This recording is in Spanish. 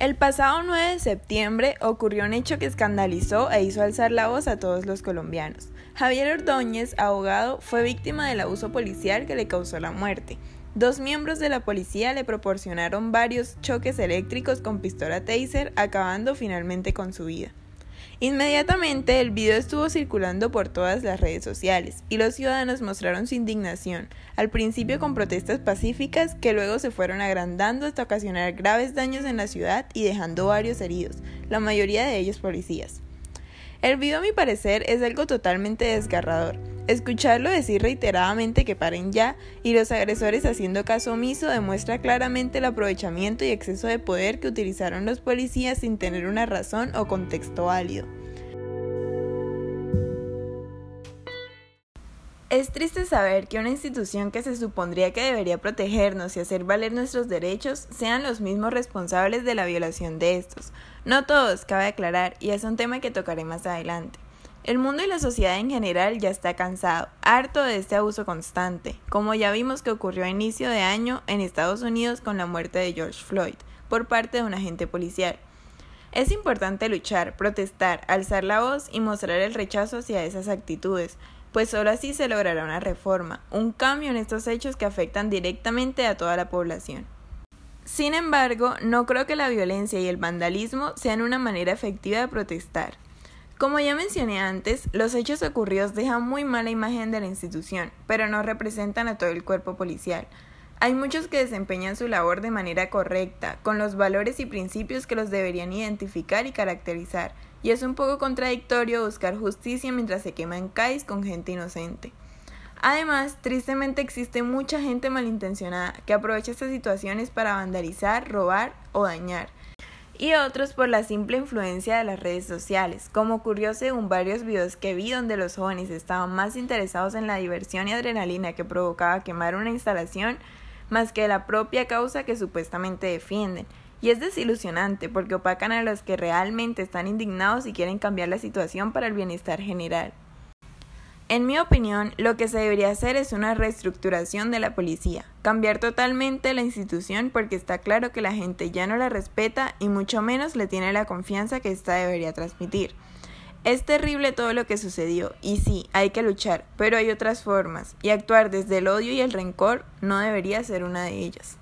El pasado 9 de septiembre ocurrió un hecho que escandalizó e hizo alzar la voz a todos los colombianos. Javier Ordóñez, abogado, fue víctima del abuso policial que le causó la muerte. Dos miembros de la policía le proporcionaron varios choques eléctricos con pistola taser, acabando finalmente con su vida. Inmediatamente el video estuvo circulando por todas las redes sociales y los ciudadanos mostraron su indignación, al principio con protestas pacíficas que luego se fueron agrandando hasta ocasionar graves daños en la ciudad y dejando varios heridos, la mayoría de ellos policías. El video a mi parecer es algo totalmente desgarrador, Escucharlo decir reiteradamente que paren ya y los agresores haciendo caso omiso demuestra claramente el aprovechamiento y exceso de poder que utilizaron los policías sin tener una razón o contexto válido. Es triste saber que una institución que se supondría que debería protegernos y hacer valer nuestros derechos sean los mismos responsables de la violación de estos. No todos, cabe aclarar, y es un tema que tocaré más adelante. El mundo y la sociedad en general ya está cansado, harto de este abuso constante, como ya vimos que ocurrió a inicio de año en Estados Unidos con la muerte de George Floyd por parte de un agente policial. Es importante luchar, protestar, alzar la voz y mostrar el rechazo hacia esas actitudes, pues solo así se logrará una reforma, un cambio en estos hechos que afectan directamente a toda la población. Sin embargo, no creo que la violencia y el vandalismo sean una manera efectiva de protestar. Como ya mencioné antes, los hechos ocurridos dejan muy mala imagen de la institución, pero no representan a todo el cuerpo policial. Hay muchos que desempeñan su labor de manera correcta, con los valores y principios que los deberían identificar y caracterizar, y es un poco contradictorio buscar justicia mientras se queman CAIs con gente inocente. Además, tristemente existe mucha gente malintencionada que aprovecha estas situaciones para vandalizar, robar o dañar, y otros por la simple influencia de las redes sociales, como ocurrió según varios videos que vi donde los jóvenes estaban más interesados en la diversión y adrenalina que provocaba quemar una instalación más que la propia causa que supuestamente defienden. Y es desilusionante porque opacan a los que realmente están indignados y quieren cambiar la situación para el bienestar general. En mi opinión, lo que se debería hacer es una reestructuración de la policía, cambiar totalmente la institución porque está claro que la gente ya no la respeta y mucho menos le tiene la confianza que ésta debería transmitir. Es terrible todo lo que sucedió y sí, hay que luchar, pero hay otras formas y actuar desde el odio y el rencor no debería ser una de ellas.